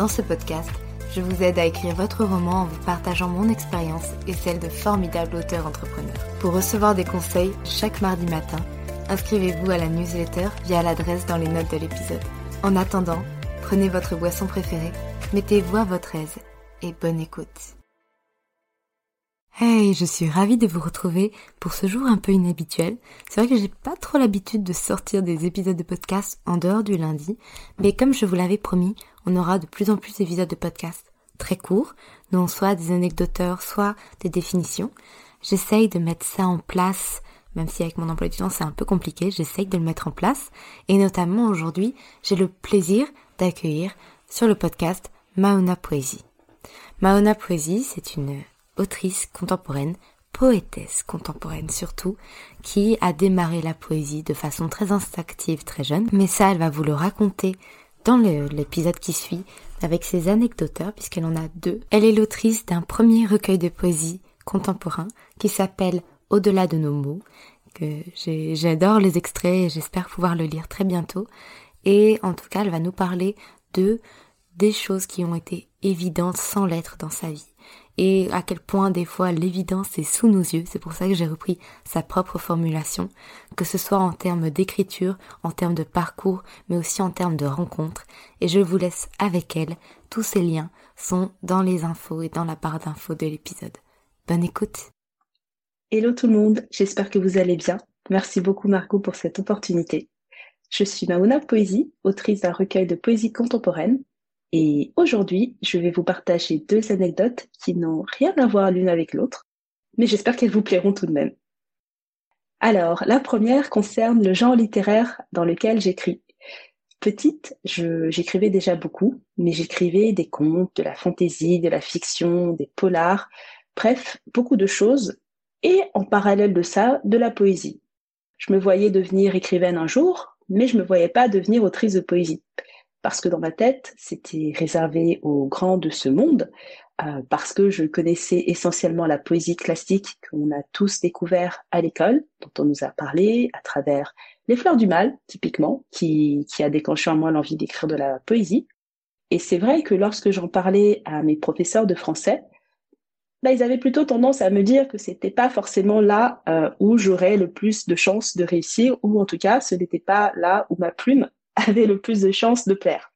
Dans ce podcast, je vous aide à écrire votre roman en vous partageant mon expérience et celle de formidables auteurs entrepreneurs. Pour recevoir des conseils chaque mardi matin, inscrivez-vous à la newsletter via l'adresse dans les notes de l'épisode. En attendant, prenez votre boisson préférée, mettez-vous à votre aise et bonne écoute. Hey, je suis ravie de vous retrouver pour ce jour un peu inhabituel. C'est vrai que j'ai pas trop l'habitude de sortir des épisodes de podcast en dehors du lundi, mais comme je vous l'avais promis, on aura de plus en plus d'épisodes de podcast très courts, dont soit des anecdoteurs, soit des définitions. J'essaye de mettre ça en place, même si avec mon emploi du temps c'est un peu compliqué, j'essaye de le mettre en place. Et notamment aujourd'hui, j'ai le plaisir d'accueillir sur le podcast Maona Poésie. Maona Poésie, c'est une autrice contemporaine, poétesse contemporaine surtout, qui a démarré la poésie de façon très instinctive très jeune. Mais ça, elle va vous le raconter dans l'épisode qui suit avec ses anecdoteurs, puisqu'elle en a deux. Elle est l'autrice d'un premier recueil de poésie contemporain qui s'appelle Au-delà de nos mots, que j'adore les extraits et j'espère pouvoir le lire très bientôt. Et en tout cas, elle va nous parler de des choses qui ont été évidentes sans l'être dans sa vie et à quel point des fois l'évidence est sous nos yeux. C'est pour ça que j'ai repris sa propre formulation, que ce soit en termes d'écriture, en termes de parcours, mais aussi en termes de rencontres. Et je vous laisse avec elle. Tous ces liens sont dans les infos et dans la barre d'infos de l'épisode. Bonne écoute. Hello tout le monde, j'espère que vous allez bien. Merci beaucoup Margot pour cette opportunité. Je suis Maona Poésie, autrice d'un recueil de poésie contemporaine et aujourd'hui, je vais vous partager deux anecdotes qui n'ont rien à voir l'une avec l'autre, mais j'espère qu'elles vous plairont tout de même. Alors, la première concerne le genre littéraire dans lequel j'écris. Petite, j'écrivais déjà beaucoup, mais j'écrivais des contes, de la fantaisie, de la fiction, des polars, bref, beaucoup de choses, et en parallèle de ça, de la poésie. Je me voyais devenir écrivaine un jour, mais je me voyais pas devenir autrice de poésie parce que dans ma tête, c'était réservé aux grands de ce monde, euh, parce que je connaissais essentiellement la poésie classique qu'on a tous découvert à l'école, dont on nous a parlé à travers Les Fleurs du Mal, typiquement, qui, qui a déclenché en moi l'envie d'écrire de la poésie. Et c'est vrai que lorsque j'en parlais à mes professeurs de français, bah, ils avaient plutôt tendance à me dire que c'était pas forcément là euh, où j'aurais le plus de chances de réussir, ou en tout cas, ce n'était pas là où ma plume avait le plus de chances de plaire.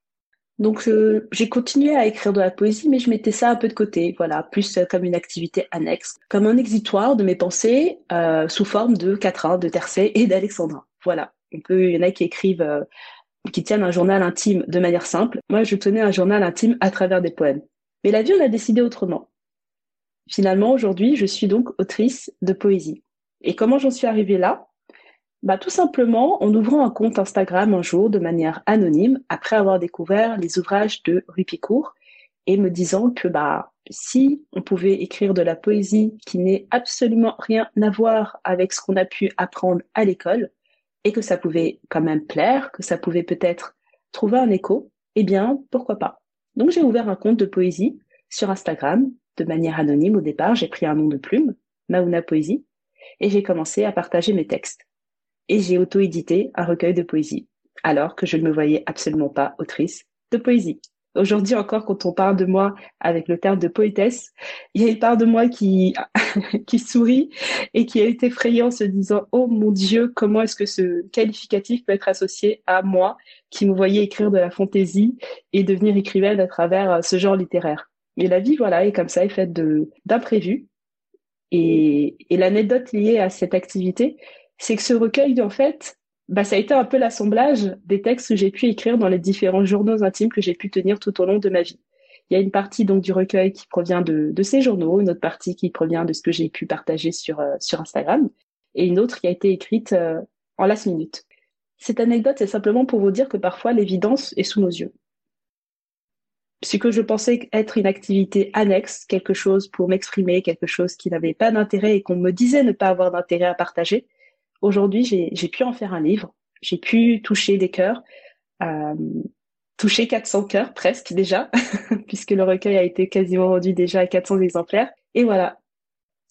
Donc euh, j'ai continué à écrire de la poésie, mais je mettais ça un peu de côté, voilà, plus euh, comme une activité annexe, comme un exitoire de mes pensées euh, sous forme de quatrain, de tercet et d'alexandrin. Voilà. On peut, il y en a qui écrivent, qui tiennent un journal intime de manière simple. Moi, je tenais un journal intime à travers des poèmes. Mais la vie, on a décidé autrement. Finalement, aujourd'hui, je suis donc autrice de poésie. Et comment j'en suis arrivée là? Bah, Tout simplement en ouvrant un compte Instagram un jour de manière anonyme après avoir découvert les ouvrages de Rupicourt et me disant que bah, si on pouvait écrire de la poésie qui n'est absolument rien à voir avec ce qu'on a pu apprendre à l'école et que ça pouvait quand même plaire, que ça pouvait peut-être trouver un écho, eh bien, pourquoi pas. Donc j'ai ouvert un compte de poésie sur Instagram de manière anonyme au départ, j'ai pris un nom de plume, Mauna Poésie, et j'ai commencé à partager mes textes. Et j'ai auto-édité un recueil de poésie, alors que je ne me voyais absolument pas autrice de poésie. Aujourd'hui encore, quand on parle de moi avec le terme de poétesse, il y a une part de moi qui, qui sourit et qui été effrayée en se disant Oh mon Dieu, comment est-ce que ce qualificatif peut être associé à moi qui me voyais écrire de la fantaisie et devenir écrivaine à travers euh, ce genre littéraire? Mais la vie, voilà, est comme ça, est faite d'imprévus. Et, et l'anecdote liée à cette activité, c'est que ce recueil, en fait, bah, ça a été un peu l'assemblage des textes que j'ai pu écrire dans les différents journaux intimes que j'ai pu tenir tout au long de ma vie. Il y a une partie donc du recueil qui provient de, de ces journaux, une autre partie qui provient de ce que j'ai pu partager sur, euh, sur Instagram, et une autre qui a été écrite euh, en last minute. Cette anecdote, c'est simplement pour vous dire que parfois l'évidence est sous nos yeux. Ce que je pensais être une activité annexe, quelque chose pour m'exprimer, quelque chose qui n'avait pas d'intérêt et qu'on me disait ne pas avoir d'intérêt à partager, Aujourd'hui, j'ai pu en faire un livre. J'ai pu toucher des cœurs, euh, toucher 400 cœurs presque déjà, puisque le recueil a été quasiment vendu déjà à 400 exemplaires. Et voilà,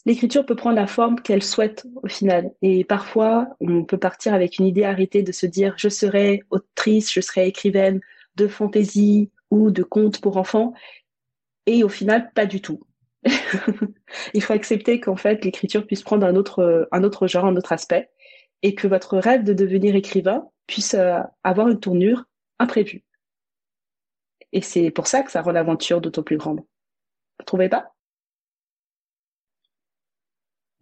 l'écriture peut prendre la forme qu'elle souhaite au final. Et parfois, on peut partir avec une idée arrêtée de se dire je serai autrice, je serai écrivaine de fantaisie ou de contes pour enfants. Et au final, pas du tout. Il faut accepter qu'en fait, l'écriture puisse prendre un autre, un autre genre, un autre aspect et que votre rêve de devenir écrivain puisse euh, avoir une tournure imprévue. Et c'est pour ça que ça rend l'aventure d'autant plus grande. Vous trouvez pas?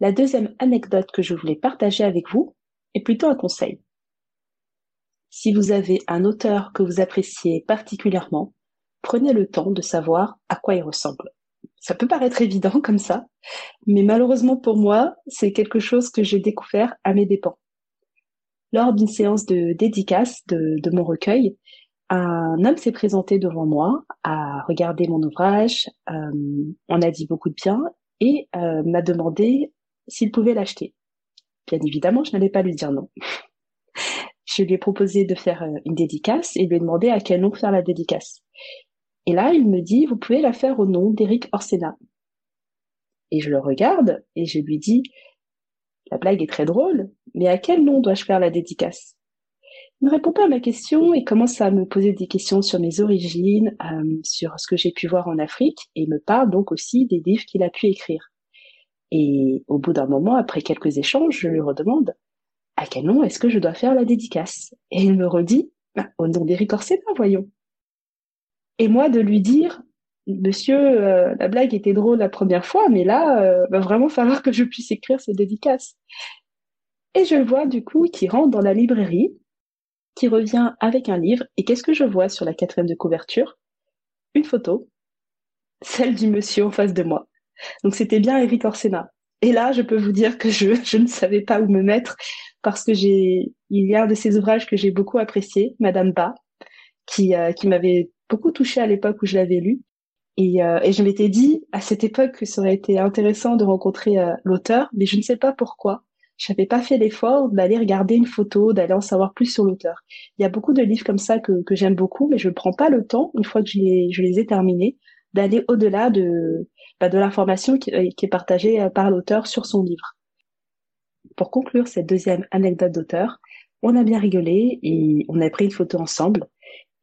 La deuxième anecdote que je voulais partager avec vous est plutôt un conseil. Si vous avez un auteur que vous appréciez particulièrement, prenez le temps de savoir à quoi il ressemble. Ça peut paraître évident comme ça, mais malheureusement pour moi, c'est quelque chose que j'ai découvert à mes dépens lors d'une séance de dédicace de, mon recueil, un homme s'est présenté devant moi, a regardé mon ouvrage, euh, on a dit beaucoup de bien et euh, m'a demandé s'il pouvait l'acheter. Bien évidemment, je n'allais pas lui dire non. je lui ai proposé de faire euh, une dédicace et lui ai demandé à quel nom faire la dédicace. Et là, il me dit, vous pouvez la faire au nom d'Éric Orsena. Et je le regarde et je lui dis, la blague est très drôle, mais à quel nom dois-je faire la dédicace? Il ne répond pas à ma question et commence à me poser des questions sur mes origines, euh, sur ce que j'ai pu voir en Afrique, et me parle donc aussi des livres qu'il a pu écrire. Et au bout d'un moment, après quelques échanges, je lui redemande à quel nom est-ce que je dois faire la dédicace? Et il me redit bah, au nom d'Éric Orsena, voyons. Et moi de lui dire Monsieur, euh, la blague était drôle la première fois, mais là, euh, va vraiment falloir que je puisse écrire ces dédicaces. Et je le vois du coup qui rentre dans la librairie, qui revient avec un livre. Et qu'est-ce que je vois sur la quatrième de couverture? Une photo, celle du monsieur en face de moi. Donc c'était bien Eric Orsena. Et là, je peux vous dire que je, je ne savais pas où me mettre parce que j'ai, il y a un de ces ouvrages que j'ai beaucoup apprécié, Madame Ba, qui, euh, qui m'avait beaucoup touché à l'époque où je l'avais lu et, euh, et je m'étais dit à cette époque que ça aurait été intéressant de rencontrer euh, l'auteur, mais je ne sais pas pourquoi. Je n'avais pas fait l'effort d'aller regarder une photo, d'aller en savoir plus sur l'auteur. Il y a beaucoup de livres comme ça que, que j'aime beaucoup, mais je ne prends pas le temps, une fois que je les, je les ai terminés, d'aller au-delà de, bah, de l'information qui, euh, est partagée par l'auteur sur son livre. Pour conclure cette deuxième anecdote d'auteur, on a bien rigolé et on a pris une photo ensemble.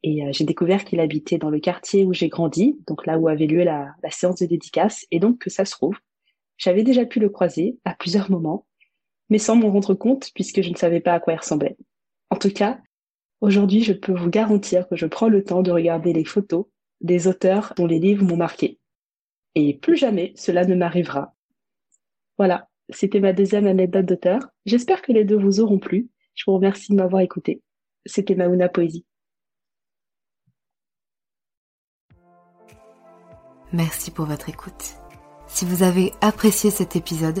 Et euh, j'ai découvert qu'il habitait dans le quartier où j'ai grandi, donc là où avait lieu la, la, séance de dédicace, et donc que ça se trouve, j'avais déjà pu le croiser à plusieurs moments, mais sans m'en rendre compte puisque je ne savais pas à quoi il ressemblait. En tout cas, aujourd'hui, je peux vous garantir que je prends le temps de regarder les photos des auteurs dont les livres m'ont marqué. Et plus jamais cela ne m'arrivera. Voilà, c'était ma deuxième anecdote d'auteur. J'espère que les deux vous auront plu. Je vous remercie de m'avoir écouté. C'était Mauna Poésie. Merci pour votre écoute. Si vous avez apprécié cet épisode,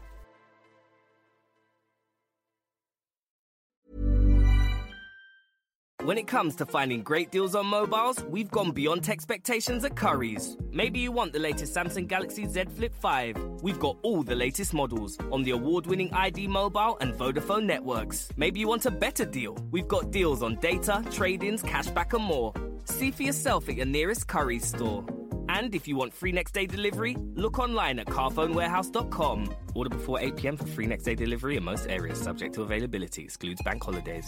When it comes to finding great deals on mobiles, we've gone beyond expectations at Curry's. Maybe you want the latest Samsung Galaxy Z Flip 5. We've got all the latest models on the award winning ID Mobile and Vodafone networks. Maybe you want a better deal. We've got deals on data, trade ins, cashback, and more. See for yourself at your nearest Curry's store. And if you want free next day delivery, look online at carphonewarehouse.com. Order before 8 pm for free next day delivery in most areas, subject to availability, excludes bank holidays.